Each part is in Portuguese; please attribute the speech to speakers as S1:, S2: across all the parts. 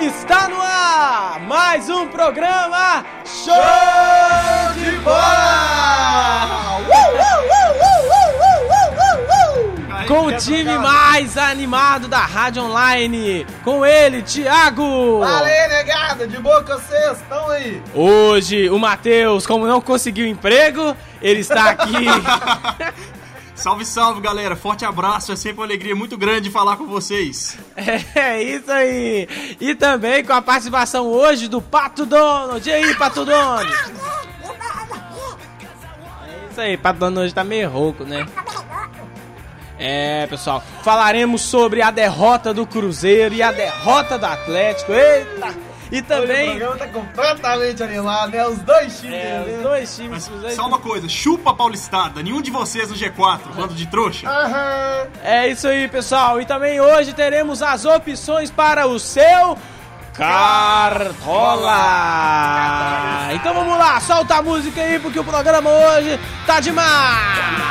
S1: Está no ar mais um programa Show de Bola! Com o time mais animado da rádio online, com ele, Thiago!
S2: Aí, negada, de boa com vocês, estão aí?
S1: Hoje, o Matheus, como não conseguiu emprego, ele está aqui
S3: Salve, salve, galera. Forte abraço. É sempre uma alegria muito grande falar com vocês.
S1: É isso aí. E também com a participação hoje do Pato Donald. E aí, Pato Donald? É isso aí, Pato Donald hoje tá meio rouco, né? É, pessoal, falaremos sobre a derrota do Cruzeiro e a derrota do Atlético. Eita! E também.
S2: o programa tá completamente animado, né? Os dois times.
S1: É, os dois times.
S3: Mas, só uma coisa, chupa Paulistada. Nenhum de vocês no G4, bando de trouxa.
S2: Aham.
S1: É isso aí, pessoal. E também hoje teremos as opções para o seu. Cartola! Então vamos lá, solta a música aí porque o programa hoje tá demais!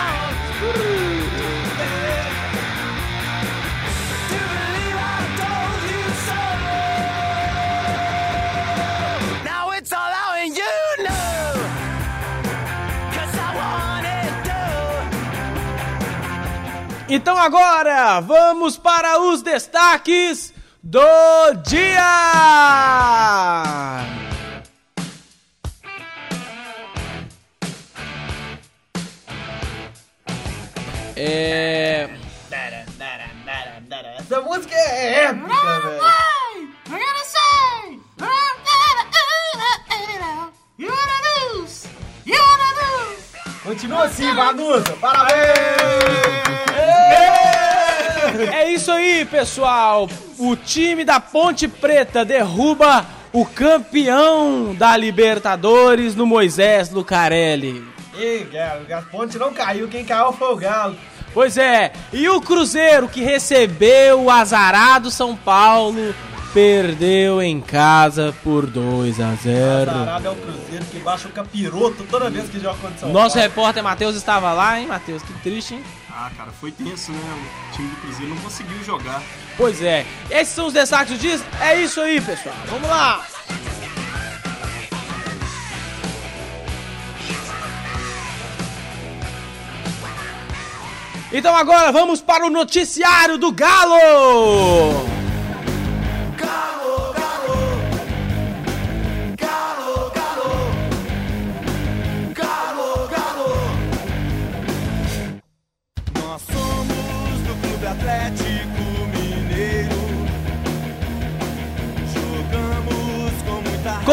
S1: Então agora vamos para os destaques do dia! É.
S2: Essa música é épica, velho. Continua assim, Vanusa. Parabéns!
S1: É isso aí, pessoal. O time da Ponte Preta derruba o campeão da Libertadores no Moisés Lucarelli.
S2: Ih, Galo, a ponte não caiu, quem caiu foi o Galo.
S1: Pois é, e o Cruzeiro que recebeu o azarado São Paulo perdeu em casa por 2 a 0.
S2: Azarado é o Cruzeiro que baixa o capiroto toda vez que joga contra São
S1: Nosso
S2: Paulo.
S1: repórter Matheus estava lá, hein, Matheus? Que triste, hein?
S3: Ah, cara, foi tenso, né? O time do Cruzeiro não conseguiu jogar.
S1: Pois é, esses são os destaques do dia. É isso aí, pessoal. Vamos lá. Então agora vamos para o noticiário do Galo.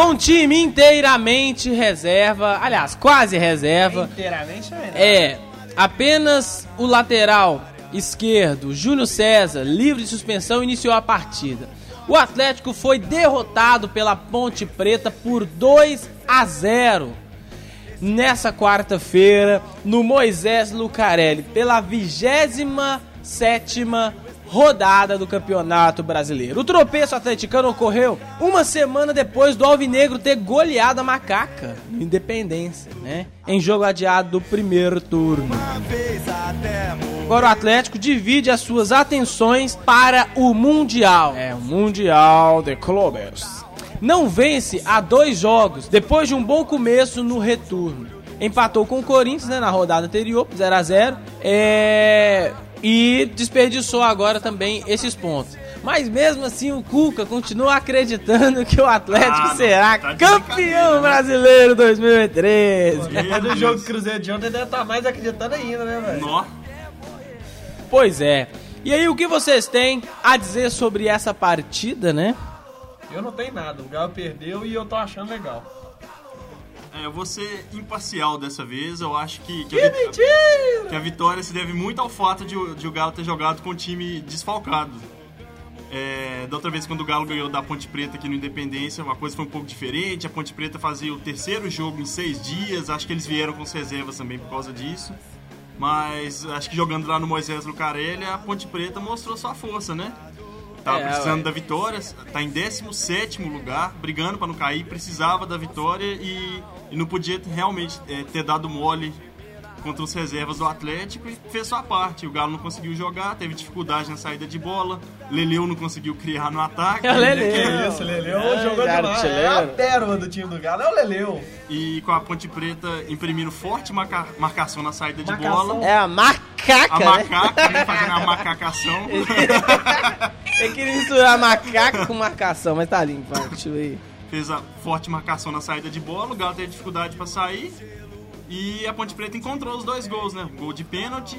S4: Com
S1: o time inteiramente reserva, aliás, quase reserva.
S2: Inteiramente é.
S1: É, apenas o lateral esquerdo, Júnior César, livre de suspensão, iniciou a partida. O Atlético foi derrotado pela Ponte Preta por 2 a 0 nessa quarta-feira no Moisés Lucarelli, pela 27 rodada do Campeonato Brasileiro. O tropeço atleticano ocorreu uma semana depois do Alvinegro ter goleado a Macaca no Independência, né? Em jogo adiado do primeiro turno. Agora o Atlético divide as suas atenções para o Mundial. É, o Mundial de Clubes. Não vence há dois jogos, depois de um bom começo no retorno. Empatou com o Corinthians né, na rodada anterior, 0 a 0 é... E desperdiçou agora também esses pontos. Mas mesmo assim o Cuca continua acreditando que o Atlético
S3: Ah,
S1: será
S3: tá
S1: campeão
S3: né?
S1: brasileiro 2013.
S2: Depois do jogo do Cruzeiro de ontem, deve estar mais acreditando ainda, né, velho?
S3: Nó.
S1: Pois é. E aí, o que vocês têm a dizer sobre essa partida, né?
S2: Eu não tenho nada, o Galo perdeu e eu tô achando legal.
S3: É, eu vou ser imparcial dessa vez. Eu acho que, que,
S2: Que
S3: a,
S2: mentira!
S3: que a vitória se deve muito ao fato de, o- de o Galo ter jogado com o time desfalcado. É, da outra vez, quando o Galo ganhou da Ponte Preta aqui no Independência, uma coisa foi um pouco diferente. A Ponte Preta fazia o terceiro jogo em seis dias. Acho que eles vieram com as reservas também por causa disso. Mas acho que jogando lá no Moisés Lucarelli, a Ponte Preta mostrou sua força, né? Tava
S1: É,
S3: precisando
S1: ué.
S3: da vitória, tá em 17 lugar, brigando pra não cair, precisava da vitória e, e não podia realmente é, ter dado mole contra os reservas do Atlético e fez sua parte. O Galo não conseguiu jogar, teve dificuldade na saída de bola. Leleu não conseguiu criar no ataque.
S1: É o Leleu.
S2: Que isso, Leleu
S1: É,
S2: jogou
S1: cara,
S2: demais.
S1: chileno.
S2: É a pérola do time do Galo, é o Leleu.
S3: E com a Ponte Preta imprimindo forte marca- marcação na saída de
S2: Marcação.
S3: bola.
S1: É a macaca,
S3: A
S1: né?
S3: macaca, né, fazendo a macacação.
S1: Eu queria misturar macaca com marcação, mas tá limpo, vai, deixa eu ver.
S3: Fez a forte marcação na saída de bola. O Galo teve dificuldade pra sair. E a Ponte Preta encontrou os dois gols, né? Gol de pênalti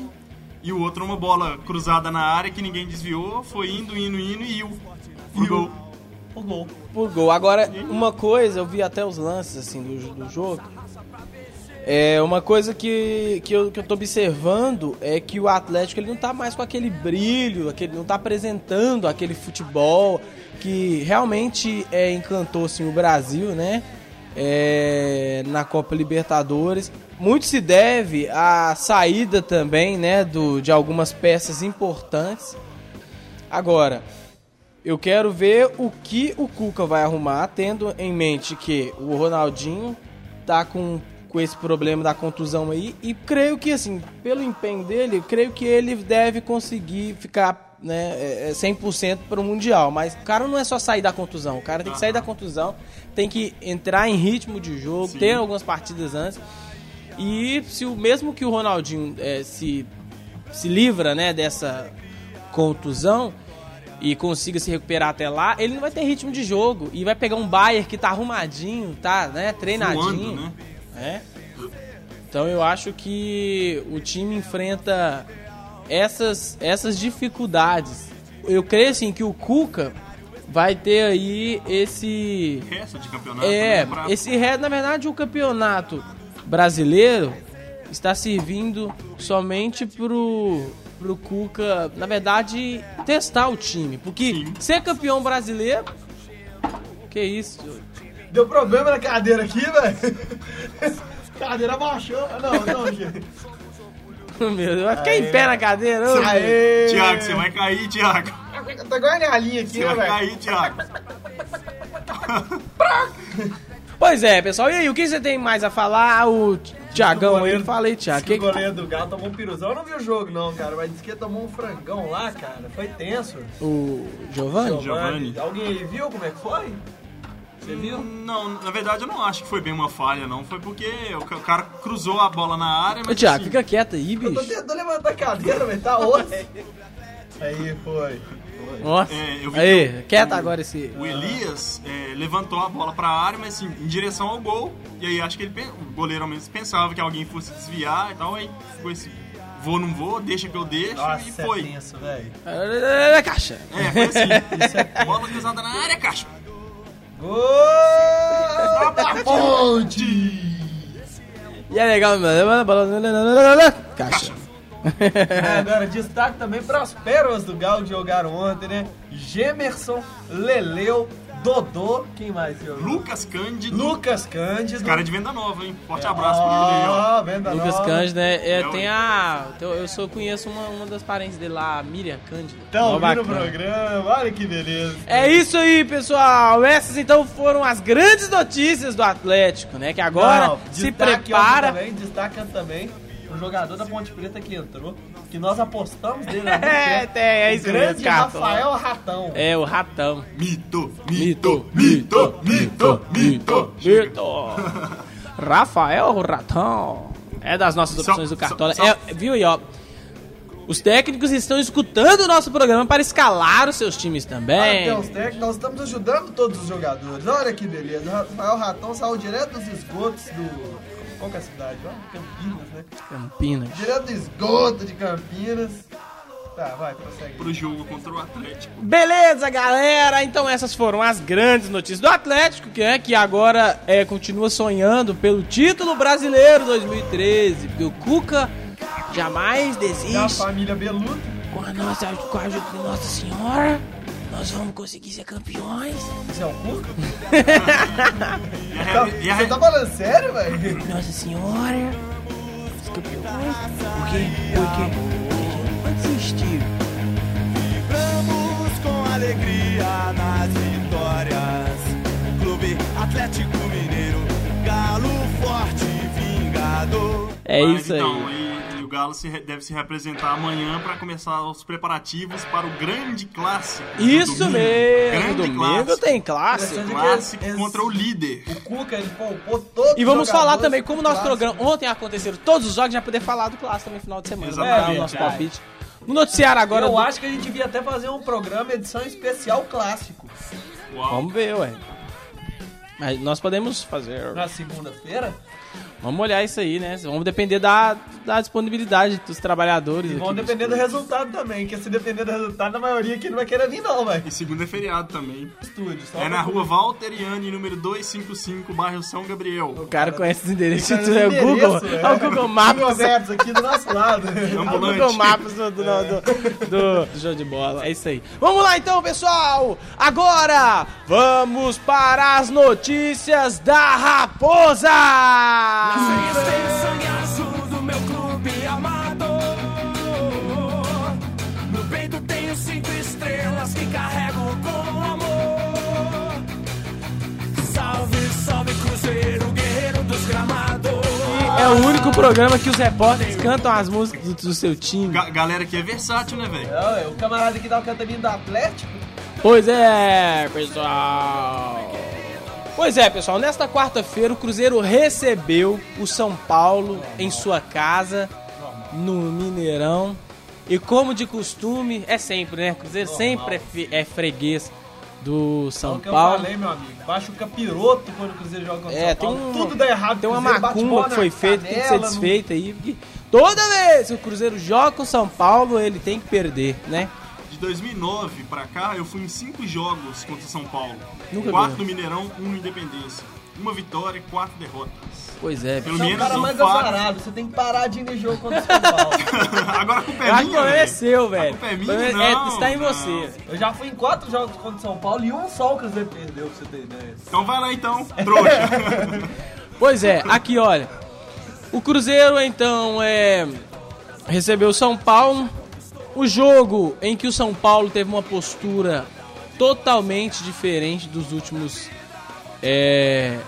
S3: e o outro uma bola cruzada na área que ninguém desviou. Foi indo, indo, indo e iu. Pro gol.
S2: O gol.
S1: por gol. Agora, uma coisa, eu vi até os lances assim do, do jogo. É uma coisa que, que, eu, que eu tô observando é que o Atlético ele não tá mais com aquele brilho, aquele, não tá apresentando aquele futebol que realmente é, encantou assim, o Brasil, né? É, na Copa Libertadores. Muito se deve à saída também, né, do, de algumas peças importantes. Agora, eu quero ver o que o Cuca vai arrumar, tendo em mente que o Ronaldinho tá com, com esse problema da contusão aí. E creio que, assim, pelo empenho dele, creio que ele deve conseguir ficar né, é, é, 100% para o Mundial. Mas o cara não é só sair da contusão, o cara tem que sair da contusão, tem que entrar em ritmo de jogo,
S3: Sim.
S1: ter algumas partidas antes. E se o mesmo que o Ronaldinho é, se, se livra né, dessa contusão e consiga se recuperar até lá, ele não vai ter ritmo de jogo e vai pegar um Bayern que tá arrumadinho, tá, né, treinadinho,
S3: Voando, né?
S1: é. Então eu acho que o time enfrenta essas essas dificuldades. Eu creio assim que o Cuca vai ter aí esse
S3: Resto de campeonato.
S1: é,
S3: né, pra-
S1: esse re- na verdade o campeonato brasileiro está servindo somente pro pro Cuca, na verdade, testar o time, porque
S3: Sim.
S1: ser campeão brasileiro que isso?
S2: Deu problema na cadeira aqui, velho. cadeira baixou. Não, não, gente.
S1: Meu Deus, vai ficar em pé na cadeira, ô,
S2: Aê!
S3: Tiago, você vai cair, Tiago.
S2: Tá igual a galinha aqui,
S3: Você
S2: né,
S3: vai
S2: velho?
S3: cair, Tiago.
S1: Pois é, pessoal. E aí, o que você tem mais a falar? O Tiagão aí, aí, Thiago.
S2: Diz que o goleiro do Galo tomou um piruzão. Eu não vi o jogo, não, cara. Mas disse que tomou um frangão lá, cara. Foi tenso.
S1: O Giovanni?
S3: Giovani.
S2: Alguém aí viu como é que foi? Você viu?
S3: Não, na verdade eu não acho que foi bem uma falha, não. Foi porque o ca- o cara cruzou a bola na área,
S1: Ô,
S3: mas
S1: Thiago,
S3: assim,
S1: fica quieto aí,
S2: Eu tô
S1: bicho.
S2: tentando levantar a cadeira, velho. Tá osso. Aí, foi.
S1: Nossa.
S3: É, eu vi
S1: Aí, quieto agora esse.
S3: o Elias é, levantou a bola pra área, mas assim, em direção ao gol. E aí acho que ele, o goleiro ao menos pensava que alguém fosse desviar e tal. Aí ficou esse vou, não vou, deixa que eu deixo
S2: Nossa,
S3: e foi.
S2: é tenso, velho.
S1: É, Caixa.
S3: É, foi assim. Bola cruzada na área, caixa.
S2: Ponte!
S1: E é legal. Caixa.
S2: É, agora, destaque também para as pérolas do Galo que jogaram ontem, né? Gemerson, Leleu, Dodô, quem mais jogou?
S3: Lucas Cândido.
S2: Lucas Cândido.
S3: Cara de venda nova, hein? Forte abraço pra ele aí,
S2: venda
S1: Lucas
S2: nova.
S1: Cândido, né? É,
S3: É,
S1: tem a. Eu só conheço uma, uma das parentes dele lá, a Miriam Cândido. Mó
S2: ouvindo o programa, olha que beleza.
S1: É isso aí, pessoal. Essas então foram as grandes notícias do Atlético, né? Que agora
S2: Não,
S1: se prepara.
S2: Também, destaca também o jogador da Ponte Preta que entrou, que nós apostamos dele
S1: É, tem, é
S2: O
S1: isso
S2: grande
S1: mesmo, Cato.
S2: Rafael Ratão.
S1: É, o ratão.
S3: Mito,
S1: Mito,
S3: mito, mito, mito,
S1: mito. Rafael o Ratão. É das nossas
S3: Só-
S1: opções do Cartola.
S3: só-
S1: É, viu aí, ó. Os técnicos estão escutando o nosso programa para escalar os seus times também.
S2: Até os técnicos, nós estamos ajudando todos os jogadores. Olha que beleza. O Rafael Ratão saiu direto dos esgotos do. Qual que é a cidade? Ó, Campinas, né?
S1: Campinas.
S2: Direto do esgoto de Campinas. Tá, vai, prossegue.
S3: Pro jogo contra o Atlético.
S1: Beleza, galera. Então essas foram as grandes notícias do Atlético, que, é, que agora é, continua sonhando pelo título brasileiro 2013. Porque o Cuca jamais
S2: Da
S1: desiste.
S2: família Beluto.
S1: Com a nossa, com a ajuda de Nossa Senhora, nós vamos conseguir ser campeões.
S2: Você é o Cuca?
S3: E a,
S2: Tá, você tá falando sério, velho?
S1: Nossa Senhora, os campeões. Por quê? Por quê? Porque a gente não pode desistir.
S4: Vibramos com alegria nas vitórias. Clube Atlético Mineiro, Galo forte, vingador.
S1: É isso
S3: então,
S1: aí.
S3: O Galo se deve se representar amanhã para começar os preparativos para o grande clássico. do
S1: Isso
S3: domingo.
S1: mesmo.
S3: Grande
S1: Domingo
S3: clássico.
S1: tem clássico.
S3: Clássico
S2: Esse-
S3: contra o líder.
S2: O Cuca, ele poupou todos
S1: E vamos
S2: os
S1: falar também, como nosso
S2: clássico.
S1: programa ontem aconteceram todos os jogos, já poder falar do clássico também no final de semana.
S3: Exatamente.
S1: dar o nosso
S2: É
S1: palpite. No noticiário agora.
S2: Eu
S1: do-
S2: acho que a gente devia até fazer um programa edição especial clássico.
S3: Uau.
S1: Vamos ver, ué. Mas nós podemos fazer.
S2: Na segunda-feira.
S1: Vamos olhar isso aí, né? Vamos depender da, da disponibilidade dos trabalhadores.
S2: E vão
S1: do
S2: depender do resultado também. Que se depender do resultado, a maioria aqui não vai querer vir, não, velho.
S3: E segunda é feriado também.
S2: Estúdio. Só
S3: É na rua Valteriane, número 255, bairro São Gabriel.
S1: O cara conhece os endereços. Tudo, é o Google.
S2: endereço,
S1: É o Google Maps.
S2: Google Maps aqui do nosso lado.
S1: É o
S3: Ambulante.
S1: Google Maps do, do, do, do- do jogo de bola. É isso aí. Vamos lá então, pessoal! Agora vamos para as notícias da Raposa!
S5: Sangue azul do meu clube amado. No peito tenho cinco estrelas que carrego com amor. Salve, salve Cruzeiro, guerreiro dos gramados.
S1: É o único programa que os repórteres cantam as músicas do, do seu time.
S3: Ga- galera que é versátil, né, velho?
S2: É, o camarada que dá o cantaninho do Atlético.
S1: Pois é, pessoal. Pois é, pessoal. Nesta quarta-feira, o Cruzeiro recebeu o São Paulo em sua casa, no Mineirão. E como de costume, é sempre, né? O Cruzeiro sempre é, fe- é freguês do
S2: É o
S1: São
S2: que eu
S1: Paulo.
S2: falei, meu amigo. Baixa o capiroto quando o Cruzeiro joga contra o
S1: É,
S2: São
S1: tem
S2: Paulo.
S1: um,
S2: Tudo dá errado.
S1: tem uma macumba que foi feita, tem que ser
S2: canela, no-
S1: desfeita aí. porque toda vez que o Cruzeiro joga com o São Paulo, ele tem que perder, né?
S3: De 2009 pra cá, eu fui em cinco jogos contra São Paulo.
S1: Nunca
S3: quatro no Mineirão, um no Independência. Uma vitória e quatro derrotas.
S1: Pois é.
S3: Pelo
S2: é o
S3: menos
S2: cara mais
S3: fato.
S2: azarado. Você tem que parar de ir no jogo contra o São Paulo.
S3: Agora a culpa é
S1: que o
S3: minha,
S1: problema é seu, velho.
S3: culpa é
S1: O
S3: minha?
S1: problema é-
S3: Não,
S1: está em
S3: não.
S1: você.
S2: Eu já fui em quatro jogos contra o São Paulo e um só o Cruzeiro perdeu, pra você ter ideia.
S3: Então vai lá então, trouxa.
S1: Pois é, aqui olha. O Cruzeiro então é recebeu o São Paulo. O jogo em que o São Paulo teve uma postura totalmente diferente dos últimos é,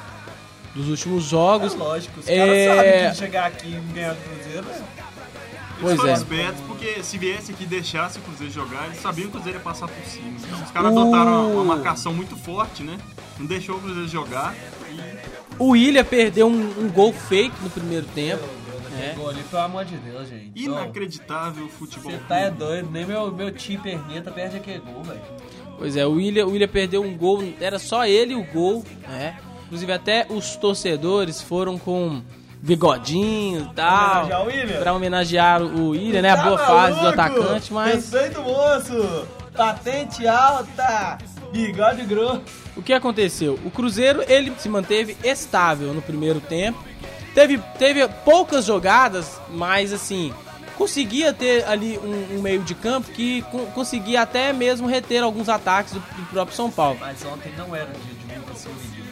S1: dos últimos
S2: É
S1: jogos.
S2: lógico, os
S1: É.
S2: caras sabem que chegar aqui e ganhar do Cruzeiro, né?
S1: Pois
S3: eles
S1: é.
S3: espertos porque se viesse aqui e deixasse o Cruzeiro jogar, eles sabiam que o Cruzeiro ia passar por cima. Então os caras
S1: O-
S3: adotaram uma, uma marcação muito forte, né? Não deixou o Cruzeiro jogar.
S1: O William perdeu um, um gol feito no primeiro tempo. É.
S2: Gol ali, pelo amor de Deus, gente.
S3: Inacreditável o futebol.
S2: Você tá é doido, nem meu, meu tio Perneta perde aquele gol, velho.
S1: Pois é, o William, o William perdeu um gol, era só ele o gol, né? Inclusive até os torcedores foram com bigodinho e tal.
S2: Homenagear o?
S1: Pra homenagear o William, né? A
S2: Tá
S1: boa fase do atacante, mas
S2: Respeita o moço! Patente alta! Bigode grosso!
S1: o que aconteceu? O Cruzeiro, ele se manteve estável no primeiro tempo. Teve, teve poucas jogadas, mas assim, conseguia ter ali um, um meio de campo que co- conseguia até mesmo reter alguns ataques do, do próprio São Paulo.
S2: Mas ontem não era dia de Gil.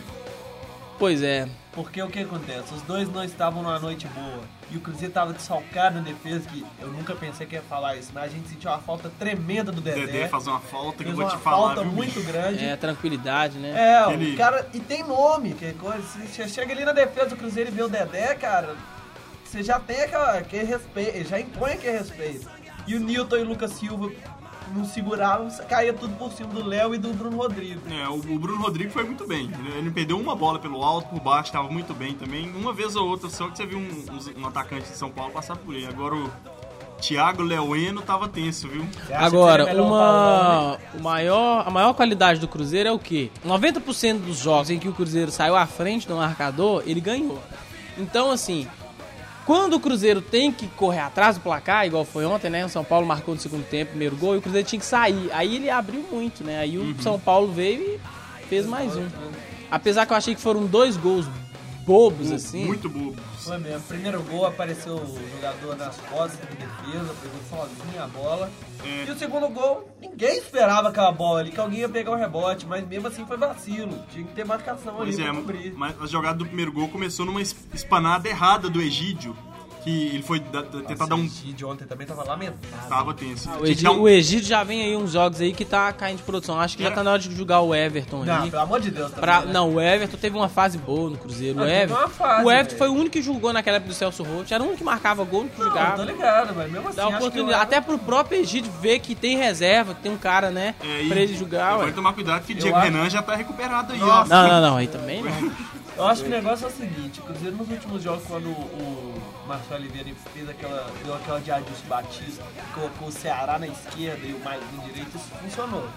S1: Pois é,
S2: Porque o que acontece? Os dois não estavam numa noite boa. E o Cruzeiro tava desfalcado na defesa, que eu nunca pensei que ia falar isso, mas a gente sentiu uma falta tremenda do
S3: O
S2: Dedé.
S3: Dedé fazer uma falta que eu vou
S2: uma
S3: te falar.
S2: falta
S3: viu,
S2: muito
S3: bicho?
S2: grande.
S1: é tranquilidade, né?
S2: É,
S3: Aquele-
S2: o cara. E tem nome, que coisa. Se você chega ali na defesa do Cruzeiro e vê o Dedé, cara, você já tem aquela, aquele respeito, já impõe aquele respeito. E o Newton e o Lucas Silva não seguravam, caía tudo por cima do Léo e do Bruno Rodrigo.
S3: É, o, o Bruno Rodrigo foi muito bem. Ele, ele perdeu uma bola pelo alto, por baixo, estava muito bem também. Uma vez ou outra só que você viu um, um- um atacante de São Paulo passar por ele. Agora o Thiago Leueno tava tenso, viu?
S1: Agora,
S2: Paulão,
S1: uma o maior, a maior qualidade do Cruzeiro é o quê? 90% dos jogos em que o Cruzeiro saiu à frente do marcador, ele ganhou. Então, assim, quando o Cruzeiro tem que correr atrás do placar, igual foi ontem, né? O São Paulo marcou no segundo tempo, primeiro gol, e o Cruzeiro tinha que sair. Aí ele abriu muito, né? Aí o São Paulo veio e fez mais um. Apesar que eu achei que foram dois gols bobos, assim.
S3: Muito bobo.
S2: Foi mesmo. Primeiro gol apareceu o jogador nas costas de defesa, pegou sozinho a bola.
S3: É.
S2: E o segundo gol, ninguém esperava aquela bola ali, que alguém ia pegar o rebote, mas mesmo assim foi vacilo. Tinha que ter marcação ali
S3: Pois é,
S2: pra cobrir.
S3: mas a jogada do primeiro gol começou numa es- espanada errada do Egídio. Que ele foi da- da- tentar dar um.
S2: Esse de ontem também tava lamentável.
S3: Tava tenso.
S1: O
S3: Tinha que
S1: Egídio,
S3: um-
S1: o Egídio já vem aí uns jogos aí que tá caindo de produção. Acho que já tá na hora de jogar o Everton
S2: Não,
S1: ali.
S2: pelo amor de Deus. também,
S1: Pra,
S2: né?
S1: não, o Everton teve uma fase boa no Cruzeiro. O
S2: Ah, teve
S1: Everton,
S2: uma fase,
S1: o Everton foi o único que jogou naquela época do Celso Roth. Era o único que marcava gol, o único que
S2: Não,
S1: jogava.
S2: tô ligado, mas mesmo assim.
S1: Dá
S2: acho que
S1: oportunidade.
S2: o
S1: Até pro próprio Egídio ver que tem reserva, que tem um cara, né?
S3: É,
S1: pra ele jogar,
S3: Vai tomar cuidado que o Diego
S2: acho-
S3: Renan já tá recuperado aí,
S2: Nossa.
S1: Não, não, não, aí também não.
S2: Eu acho que o negócio é o seguinte, o Cruzeiro nos últimos jogos, quando o Marcelo Oliveira fez aquela, deu aquela de Adilson Batista, colocou o Ceará na esquerda e o Mike na direita, isso funcionou.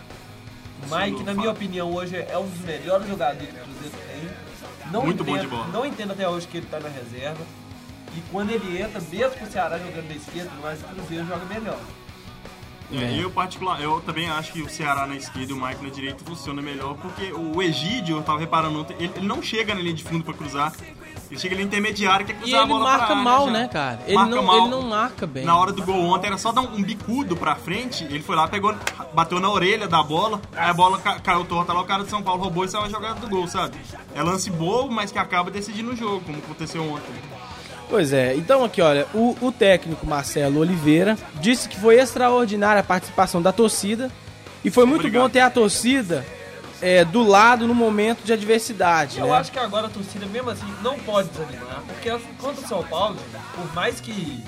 S2: O Mike, na minha opinião, hoje é um dos melhores jogadores que o Cruzeiro tem. Não
S3: Muito bom
S2: entendo,
S3: de bola.
S2: Não entendo até hoje que ele tá na reserva. E quando ele entra, mesmo com o Ceará jogando da esquerda, mas o Cruzeiro joga melhor.
S3: É, Eu, particular, eu também acho que o Ceará na esquerda e o Mike na direita funciona melhor, porque o Egídio, eu tava reparando ontem, ele, ele não chega na linha de fundo pra cruzar. Ele chega ali intermediário, quer
S1: E
S3: cruzar a
S1: ele
S3: bola
S1: marca
S3: área
S1: mal,
S3: já.
S1: né, cara? Ele
S3: Marca
S1: não,
S3: mal.
S1: ele não marca bem.
S3: Na hora do gol ontem era só dar um bicudo pra frente, ele foi lá, pegou, bateu na orelha da bola, aí a bola ca- caiu torta lá, o cara de São Paulo roubou e saiu a jogada do gol, sabe? É lance bobo, mas que acaba decidindo o jogo, como aconteceu ontem.
S1: Pois é, então aqui, olha, o, o técnico Marcelo Oliveira disse que foi extraordinária a participação da torcida e foi muito
S3: Obrigado.
S1: bom ter a torcida é, do lado no momento de adversidade,
S2: Eu
S1: né?
S2: acho que agora a torcida, mesmo assim, não pode desanimar, porque contra o São Paulo, por mais que.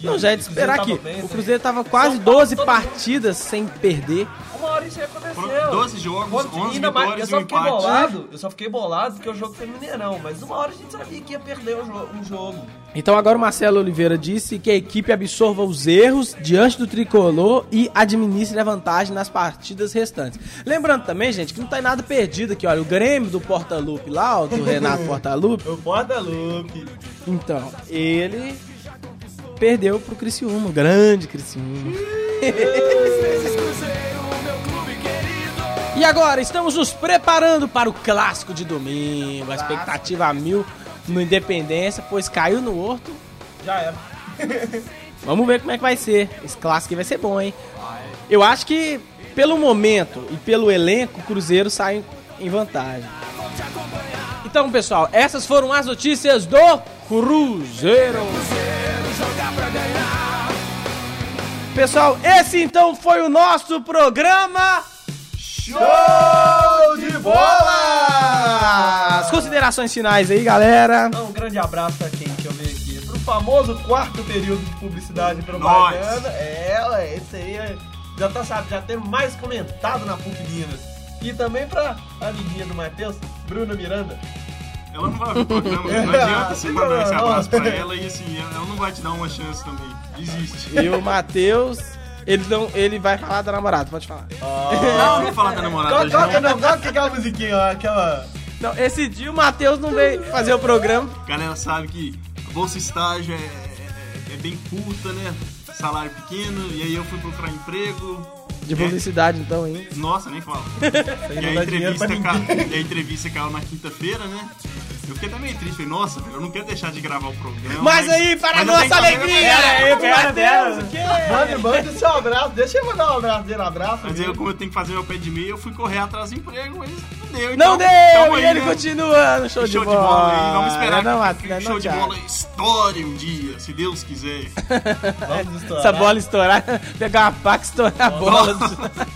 S2: Que
S1: Não, já é de
S2: o Cruzeiro
S1: esperar que
S2: bem,
S1: o
S2: né?
S1: Cruzeiro tava quase
S2: São Paulo,
S1: 12
S2: todo
S1: partidas sem perder.
S2: Uma hora isso aí aconteceu.
S3: Foram 12 jogos,
S2: Quando-
S3: 11
S2: ainda mais-
S3: vitórias
S2: eu
S3: e
S2: só
S3: um
S2: fiquei
S3: empate.
S2: bolado, eu só fiquei bolado porque o jogo foi Mineirão, mas uma hora a gente sabia que ia perder um, jo- um jogo.
S1: Então agora o Marcelo Oliveira disse que a equipe absorva os erros diante do tricolor e administre a vantagem nas partidas restantes. Lembrando também, gente, que não tem nada perdido aqui, olha, o Grêmio do Portalupe lá, ó, do Renato Portalupe,
S2: O Porta-Lupe.
S1: então, ele perdeu pro Criciúma, o grande Criciúma. E agora, estamos nos preparando para o clássico de domingo. A expectativa a mil no Independência, pois caiu no Horto.
S2: Já era.
S1: Vamos ver como é que vai ser. Esse clássico vai ser bom, hein? Eu acho que, pelo momento e pelo elenco, o Cruzeiro sai em vantagem. Então, pessoal, essas foram as notícias do Cruzeiro. Pessoal, esse então foi o nosso programa.
S2: Show de bola!
S1: As considerações finais aí, galera.
S2: Então, um grande abraço pra quem que eu vejo aqui. Pro famoso quarto período de publicidade propaganda. É, ué, esse aí é- já tá, sabe, já temos mais comentado na PUC Minas. E também pra amiguinha do Matheus, Bruna Miranda.
S3: Ela não vai ouvir o programa, não adianta você mandar esse abraço pra ela e assim, ela não vai te dar uma chance também. Existe.
S1: E o Matheus, ele, não, ele vai falar da namorada, pode falar.
S3: Não, não vou falar da namorada
S2: Toca,
S3: já.
S2: toca, não, toca aquela musiquinha, ó, aquela...
S1: Não, esse dia o Matheus não veio fazer o programa.
S3: A galera sabe que a bolsa estágio é, é- é bem curta, né? Salário pequeno, e aí eu fui procurar emprego.
S1: De
S3: É,
S1: publicidade, então, hein?
S3: Nossa, nem falo. E a, entrevista ca... e a entrevista caiu na quinta-feira, né? Eu fiquei até meio triste, falei, nossa, velho, eu não quero deixar de gravar o programa.
S1: Mas aí, para a
S3: mas
S1: nossa alegria,
S2: pera,
S1: Matheus,
S2: pera.
S1: o quê?
S2: Mande, mande seu abraço, deixa eu mandar um abraço dele, um abraço.
S3: Mas aí, eu, como eu tenho que fazer meu pé de meia, eu fui correr atrás do emprego, mas não deu.
S1: Não
S3: então,
S1: deu!
S3: tamo
S1: e
S3: aí,
S1: ele
S3: né?
S1: continuando, show,
S3: Show
S1: de bola.
S3: aí, vamos esperar
S1: não, não,
S3: que
S1: não,
S3: o show de bola estoure um dia, se Deus quiser.
S2: Vamos estourar.
S1: Essa bola estourar, pegar uma faca e estourar a bola.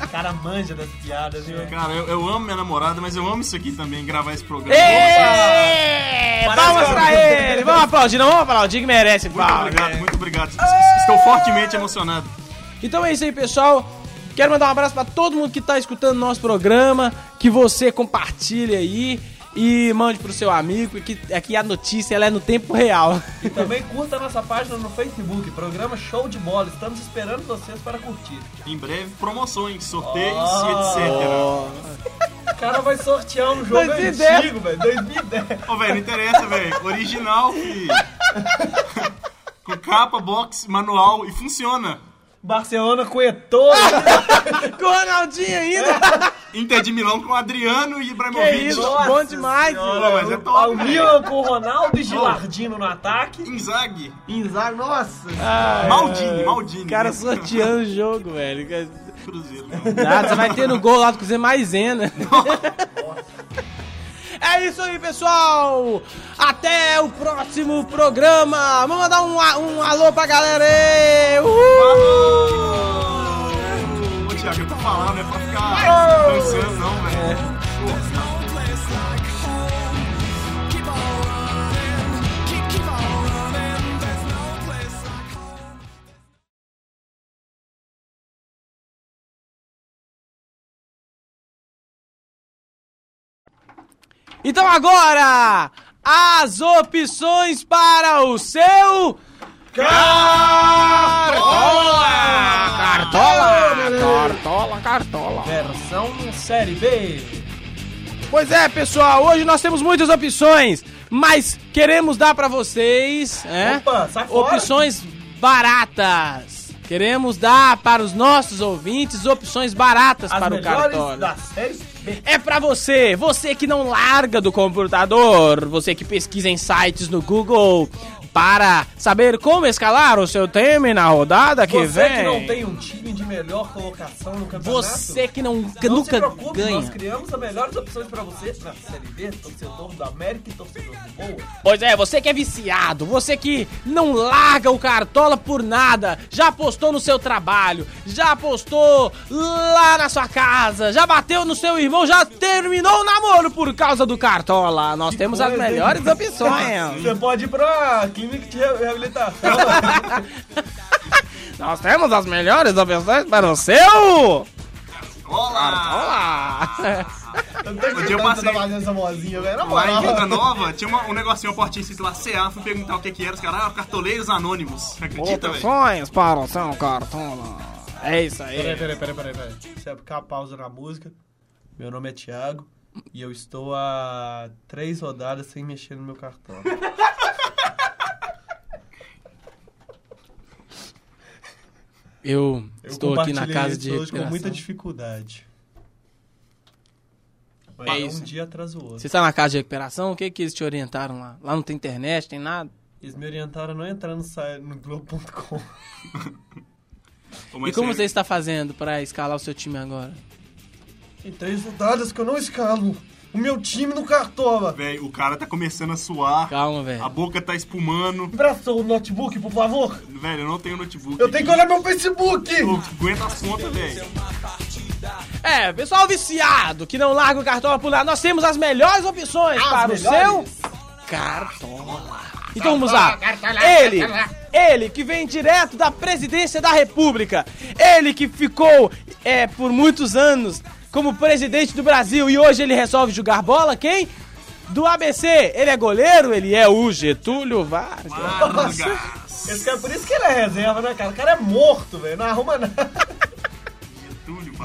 S2: O cara manja das piadas, viu?
S3: Cara, eu, eu amo minha namorada, mas eu amo isso aqui também, gravar esse programa.
S2: Parece
S1: Palmas pra ele! Vamos aplaudir, não vamos aplaudir que merece
S3: Muito
S1: palmas.
S3: obrigado, muito obrigado. Estou fortemente emocionado.
S1: Então é isso aí, pessoal. Quero mandar um abraço pra todo mundo que tá escutando nosso programa, que você compartilhe aí e mande pro seu amigo, que aqui a notícia ela é no tempo real.
S2: E também curta a nossa página no Facebook, programa Show de Bola. Estamos esperando vocês para curtir.
S3: Em breve, promoções, sorteios
S2: Oh.
S3: e etc.
S2: O cara vai sortear um jogo
S1: 2010.
S2: antigo, velho. 2010.
S3: Ô, velho, não interessa, velho. Original, fi. Com capa, box, manual e funciona.
S2: Barcelona com Eto'o.
S1: Com o Ronaldinho ainda!
S3: Inter de Milão com Adriano e
S1: que
S3: Ibrahimovic.
S1: isso,
S2: Nossa
S1: bom demais!
S2: Senhora,
S3: mas é
S2: o-
S3: top,
S2: O. Milan com o Ronaldo e Gilardino no ataque.
S3: Inzaghi.
S2: Inzaghi, nossa.
S1: Ai,
S3: Maldini, Maldini.
S1: O cara sorteando o jogo, velho.
S3: Cruzeiro.
S1: Nada, você vai ter no gol lá do Cruzeiro Maisena. É isso aí, pessoal! Até o próximo programa! Vamos mandar um, um alô pra galera aí! Então agora, as opções para o seu... Cartola! Cartola! Cartola, cartola!
S2: Versão Série B.
S1: Pois é, pessoal, hoje nós temos muitas opções, mas queremos dar pra vocês, é,
S2: Opa,
S1: opções baratas. Queremos dar para os nossos ouvintes opções baratas
S2: As
S1: para o Cartola.
S2: da Série B.
S1: É pra você, você que não larga do computador, você que pesquisa em sites no Google para saber como escalar o seu time na rodada que
S2: Você
S1: vem.
S2: que não tem um time de melhor colocação no campeonato.
S1: Você que não,
S2: não
S1: nunca
S2: preocupe,
S1: ganha.
S2: nós criamos as melhores opções pra você na Série B, torcedor do América e torcedor do Boa.
S1: Pois é, você que é viciado, você que não larga o Cartola por nada, já apostou no seu trabalho, já apostou lá na sua casa, já bateu no seu irmão, já terminou o namoro por causa do Cartola. Nós temos as melhores opções.
S2: Você pode ir pra clínica de re- reabilitação.
S1: Nós temos as melhores opções para o seu
S3: Olá!
S1: Cartola.
S2: Eu
S3: Um
S2: você tá fazendo essa vozinha, velho. Na
S3: Lá em Vila. Nova, tinha uma- um negocinho, uma portinha escrito lá, CA, fui perguntar o que que era, os caras, ah, cartoleiros anônimos. Acredita, velho?
S1: Opções para o seu Cartola. É isso aí.
S2: Peraí, peraí, peraí, peraí, peraí. Você vai ficar a pausa na música. Meu nome é Thiago e eu estou há três rodadas sem mexer no meu cartão.
S1: Eu,
S2: Eu
S1: estou aqui na casa de
S2: hoje com
S1: recuperação.
S2: muita dificuldade.
S1: É isso.
S2: um dia atrás do outro.
S1: Você está na casa de recuperação? O que que eles te orientaram lá? Lá não tem internet, tem nada?
S2: Eles me orientaram a não entrar no site no Globo.com.
S1: E como
S3: você-
S1: você está fazendo para escalar o seu time agora?
S2: Tem três rodadas que eu não escalo. O meu time no Cartola.
S3: Velho, o cara tá começando a suar,
S1: Calma,
S3: a
S1: velho.
S3: boca tá espumando.
S2: Empresta o notebook, por favor.
S3: Velho, eu não tenho notebook.
S2: Eu tenho que olhar meu Facebook.
S3: Eu aguento as contas, velho.
S1: É, pessoal viciado que não larga o cartola por nada, nós temos as melhores opções
S2: As
S1: para o
S2: melhores?
S1: seu cartola. Então vamos lá. Ele, ele que vem direto da presidência da república, ele que ficou é, por muitos anos como presidente do Brasil e hoje ele resolve jogar bola, quem? Do ABC. Ele é goleiro, ele é o Getúlio Vargas.
S3: Vargas.
S2: Esse cara, por isso que ele é reserva, né, cara? O cara é morto, velho. Não arruma nada.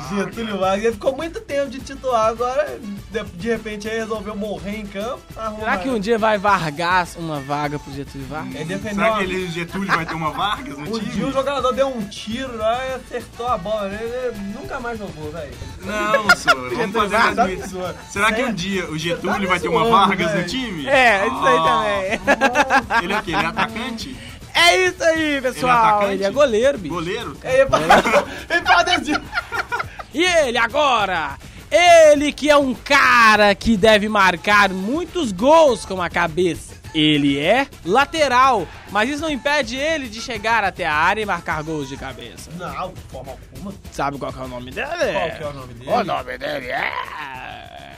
S3: Getúlio Vargas.
S2: Getúlio Vargas. Ele ficou muito tempo de titular. Agora, de, de repente, aí resolveu morrer em campo. Arruma
S1: Será que um dia vai vargar uma vaga pro Getúlio Vargas?
S2: Ele defendeu
S3: Será
S2: uma-
S3: que ele, Getúlio vai ter uma Vargas no
S2: Um dia o
S3: time?
S2: jogador deu um tiro lá e acertou a bola. Ele, ele nunca mais jogou, velho.
S3: Não, senhor. Vamos fazer mais
S2: Tá zoando.
S3: Será que um dia o
S2: Tá
S3: Getúlio
S2: me
S3: vai ter uma Vargas no
S2: velho.
S3: time?
S1: É, isso aí
S3: Ah,
S1: também.
S3: Ele é o quê? Ele é atacante?
S1: É isso aí, pessoal.
S3: atacante?
S1: Ele é goleiro, bicho.
S3: Goleiro?
S2: Ele, ele decidir.
S1: E ele agora? Ele que é um cara que deve marcar muitos gols com a cabeça. Ele é lateral, mas isso não impede ele de chegar até a área e marcar gols de cabeça.
S2: Não, de forma alguma.
S1: Sabe qual é o nome dele?
S2: Qual que é o nome dele?
S1: O nome dele é.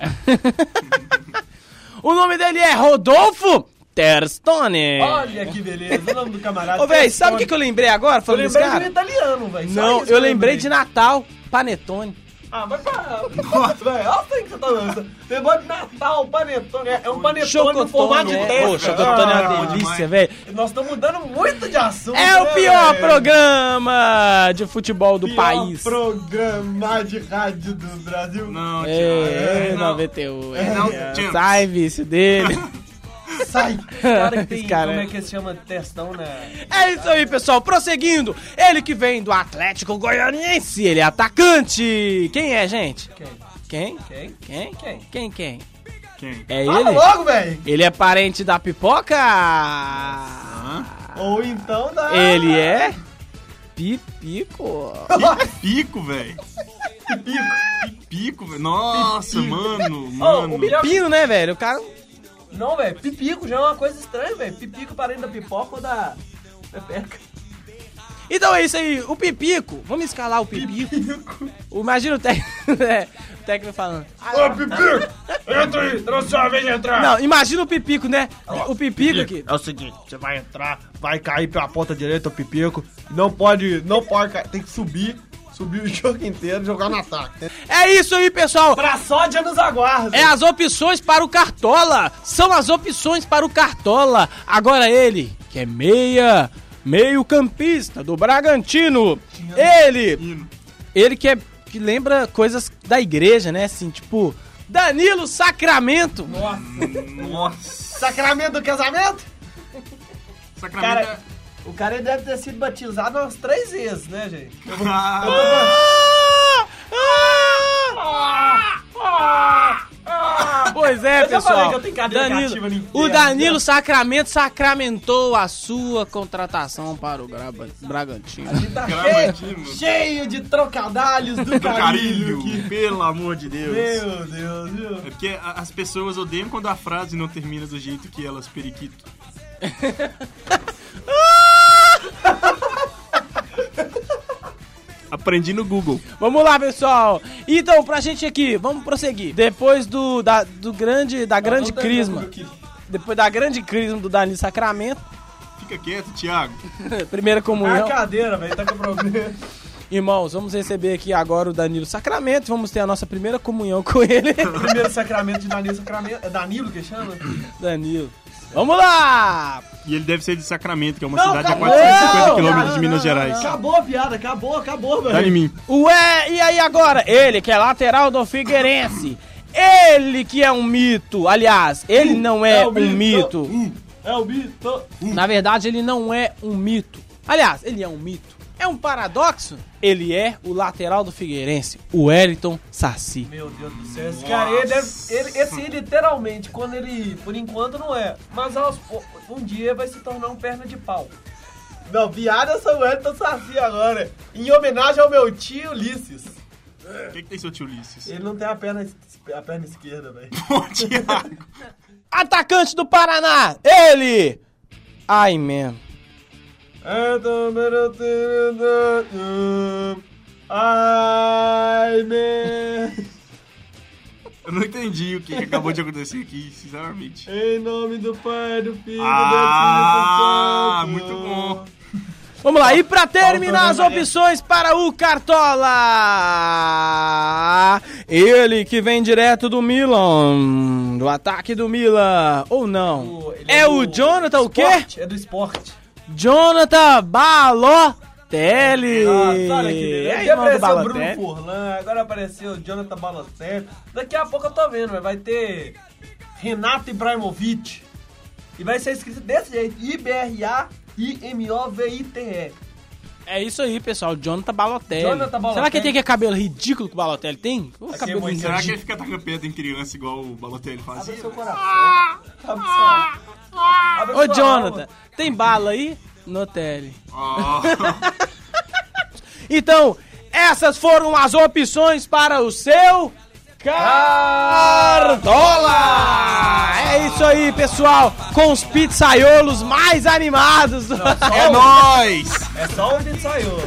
S1: o nome dele é Rodolfo Terstone.
S2: Olha que beleza. O nome do camarada.
S1: Ô, véi, sabe o que, que eu lembrei agora
S2: Eu
S1: falando desse
S2: lembrei de um
S1: cara?
S2: italiano, velho.
S1: Não, eu lembrei de Natal, Panetone.
S2: Ah, mas para. Velho. Olha o que você tá lançando. Lembrou de Natal, panetone. É um panetone no formato de
S1: é.
S2: testa.
S1: Ô, chocotone é
S2: Ah,
S1: uma delícia,
S3: demais.
S1: velho.
S2: Nós estamos mudando muito de assunto.
S1: É o
S2: né,
S1: pior
S2: velho?
S1: programa de futebol do
S2: Pior
S1: país.
S2: programa de rádio do Brasil.
S3: Não,
S1: É,
S3: Thiago. Não.
S1: 98.
S3: Não,
S1: É,
S3: James.
S1: Sai, vice dele.
S2: Sai. Cara que tem,
S1: Esse cara
S2: como
S1: é-
S2: é que se chama testão, né?
S1: É isso aí, pessoal. Prosseguindo, ele que vem do Atlético Goianiense, ele é atacante. Quem é, gente?
S2: Quem?
S1: Quem?
S2: Quem?
S1: Quem?
S2: Quem?
S1: Quem, quem?
S3: Quem?
S1: É
S2: Fala
S1: ele?
S2: logo, velho.
S1: Ele é parente da pipoca?
S3: Hã?
S2: Ou então da...
S1: Ele é pipico.
S3: Pico, velho.
S2: Pico.
S3: Pico. Pipico, velho. Nossa, mano,
S2: Ô,
S3: mano.
S2: o melhor...
S1: Pino, né, velho? O cara.
S2: Não, velho, pipico já é uma coisa estranha, velho. Pipico parente da pipoca ou da pepeca.
S1: Então é isso aí, o Pipico. Vamos escalar o Pipico. O- Imagina o técnico, é, o técnico falando.
S2: Ô, pipico! Entra aí, trouxe sua vez de entrar.
S1: Não, imagina o Pipico, né? O Pipico aqui.
S6: É o seguinte, você vai entrar, vai cair pela ponta direita o pipico, não pode, não pode cair, tem que subir, subir o jogo inteiro e jogar no ataque.
S1: É isso aí, pessoal.
S2: Pra sódia nos aguarda.
S1: É as opções para o Cartola. São as opções para o Cartola. Agora ele, que é meia, meio campista do Bragantino. Ele, ele que é que lembra coisas da igreja, né? Assim, tipo Danilo Sacramento.
S3: Nossa.
S2: Sacramento do casamento?
S3: Sacramento
S2: Cara, o cara deve ter sido batizado umas três vezes, né, gente?
S3: é... Ah,
S1: Pois é,
S2: Eu já falei
S1: pessoal.
S2: que eu tenho cadeira
S1: Danilo, o Danilo? Sacramento sacramentou a sua contratação para o Braba- Bragantino.
S2: Ele tá cheio, cheio de trocadalhos do
S3: do
S2: carilho.
S3: carilho, pelo amor de Deus.
S2: Meu Deus, viu?
S3: É porque as pessoas odeiam quando a frase não termina do jeito que elas periquito. Aprendi no Google.
S1: Vamos lá, pessoal. Então, pra gente aqui, vamos prosseguir. Depois do, da, do grande, da grande
S2: Não tem
S1: crisma, depois da grande crisma do Danilo Sacramento,
S3: Fica quieto, Thiago.
S1: primeira
S2: A
S1: comunhão.
S2: cadeira, velho, tá com problema.
S1: Irmãos, vamos receber aqui agora o Danilo Sacramento, vamos ter a nossa primeira comunhão com ele.
S2: Primeiro sacramento de Danilo Sacramento. É Danilo que chama?
S1: Danilo. Vamos lá!
S3: E ele deve ser de Sacramento, que é uma
S2: Não,
S3: cidade a
S2: acabou.
S3: 450
S1: Não,
S3: quilômetros
S2: não,
S3: de Minas
S2: não,
S3: Gerais.
S2: Acabou a piada, acabou, acabou, velho.
S3: Tá em mim.
S1: Ué, e aí agora? Ele que é lateral do Figueirense. Ele que é um mito. Aliás, ele não é,
S2: é
S1: um
S2: mito.
S1: mito.
S2: É o Bito.
S1: Na verdade, ele não é um mito. Aliás, ele é um mito. É um paradoxo? Ele é o lateral do Figueirense, o Wellington Saci.
S2: Meu Deus do céu, esse cara, ele deve, ele, esse literalmente, quando ele, por enquanto não é, mas aos, um dia vai se tornar um perna de pau. Não, viado eu sou o Elton Saci agora, em homenagem ao meu tio Ulisses.
S3: O que, que tem seu tio Ulisses?
S2: Ele não tem a perna, a perna esquerda, velho.
S3: Pô, Thiago.
S1: Atacante do Paraná, ele! Ai, man.
S2: Ai, man.
S3: Eu não entendi o que que acabou de acontecer aqui, sinceramente.
S2: Em nome do Pai, do Filho
S3: Ah,
S2: do Espírito
S3: muito
S2: Santo.
S3: bom.
S1: Vamos lá, e pra terminar as opções para o Cartola, ele que vem direto do Milan, do ataque do Milan, ou não?
S2: O- ele
S1: É o Jonathan o quê?
S2: É do esporte.
S1: Jonathan Balotelli.
S2: Nossa, olha que beleza.
S1: Do
S2: apareceu o Bruno. Furlan, agora apareceu o Jonathan Balotelli. Daqui a pouco eu tô vendo, vai ter Renato Ibrahimovic. E vai ser escrito desse jeito, I-B-R-A-I-M-O-V-I-T-E.
S1: É isso aí, pessoal. Jonathan Balotelli.
S2: Jonathan Balotelli.
S1: Será que ele tem aquele cabelo ridículo que o Balotelli tem? O
S2: é
S1: cabelo
S2: muito.
S3: Será que ele fica tacando pedra em criança igual o Balotelli
S2: Abre
S3: fazia?
S2: seu coração. Abre sua- abre
S1: Ô, Jonathan,
S2: alma.
S1: tem bala aí? No tele. Então, essas foram as opções para o seu Cartola! É isso aí, pessoal, com os pizzaiolos mais animados. do-
S3: É nóis!
S2: É só ele saiu.